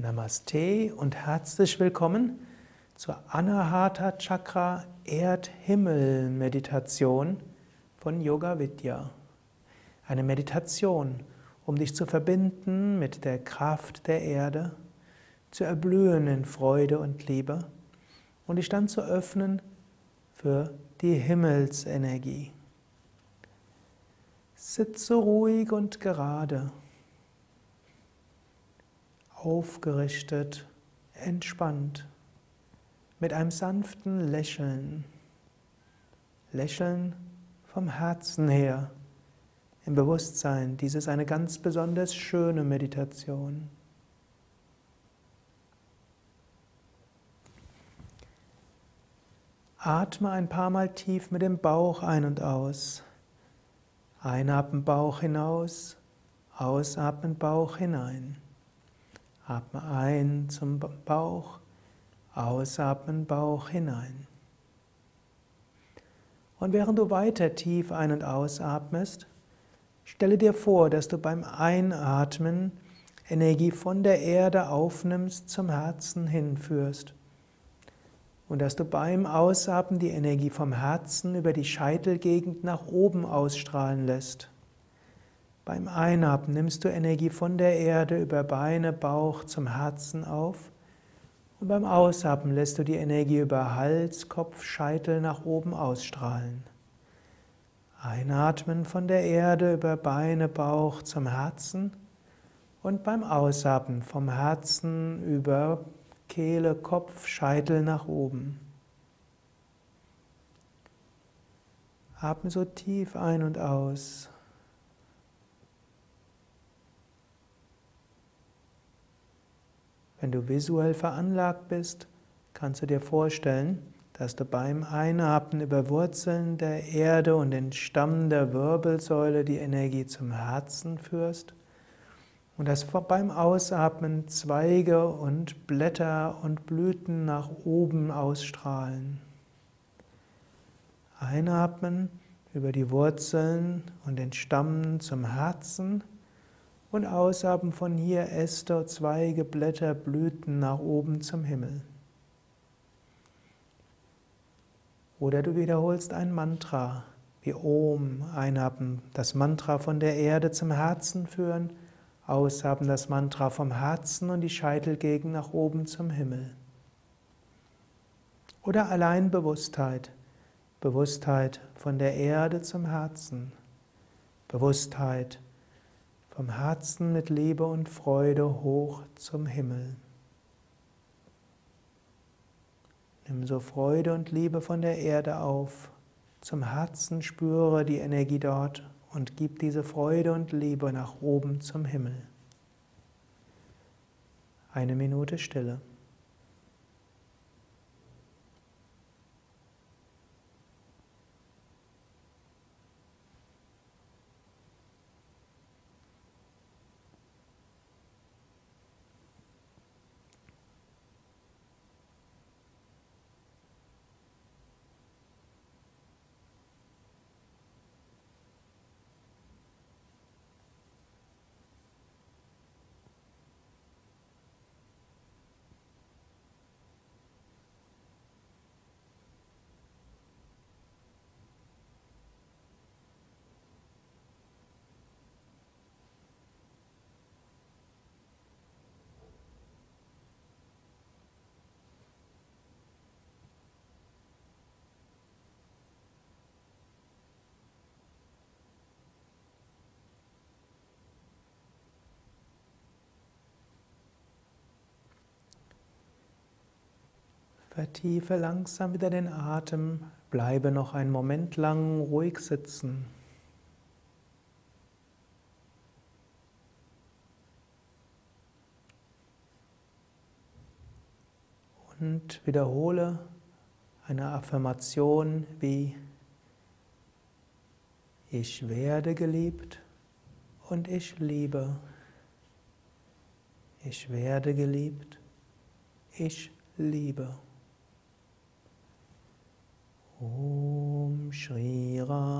Namaste und herzlich willkommen zur Anahata Chakra Erdhimmel Meditation von Yoga Vidya. Eine Meditation, um dich zu verbinden mit der Kraft der Erde, zu erblühen in Freude und Liebe und dich dann zu öffnen für die Himmelsenergie. Sitze ruhig und gerade aufgerichtet, entspannt, mit einem sanften Lächeln. Lächeln vom Herzen her, im Bewusstsein, dies ist eine ganz besonders schöne Meditation. Atme ein paar Mal tief mit dem Bauch ein und aus. Einatmen Bauch hinaus, ausatmen Bauch hinein. Atme ein zum Bauch, ausatmen Bauch hinein. Und während du weiter tief ein- und ausatmest, stelle dir vor, dass du beim Einatmen Energie von der Erde aufnimmst, zum Herzen hinführst. Und dass du beim Ausatmen die Energie vom Herzen über die Scheitelgegend nach oben ausstrahlen lässt. Beim Einatmen nimmst du Energie von der Erde über Beine, Bauch zum Herzen auf. Und beim Ausatmen lässt du die Energie über Hals, Kopf, Scheitel nach oben ausstrahlen. Einatmen von der Erde über Beine, Bauch zum Herzen und beim Ausatmen vom Herzen über Kehle, Kopf, Scheitel nach oben. Atme so tief ein und aus. Wenn du visuell veranlagt bist, kannst du dir vorstellen, dass du beim Einatmen über Wurzeln der Erde und den Stamm der Wirbelsäule die Energie zum Herzen führst und dass beim Ausatmen Zweige und Blätter und Blüten nach oben ausstrahlen. Einatmen über die Wurzeln und den Stamm zum Herzen und ausatmen von hier Äste, Zweige, Blätter, Blüten nach oben zum Himmel. Oder du wiederholst ein Mantra wie Om, einatmen, das Mantra von der Erde zum Herzen führen, ausatmen das Mantra vom Herzen und die Scheitelgegend nach oben zum Himmel. Oder allein Bewusstheit, Bewusstheit von der Erde zum Herzen, Bewusstheit vom Herzen mit Liebe und Freude hoch zum Himmel. Nimm so Freude und Liebe von der Erde auf, zum Herzen spüre die Energie dort und gib diese Freude und Liebe nach oben zum Himmel. Eine Minute Stille. Vertiefe langsam wieder den Atem, bleibe noch einen Moment lang ruhig sitzen. Und wiederhole eine Affirmation wie Ich werde geliebt und ich liebe. Ich werde geliebt, ich liebe. Shri Ram.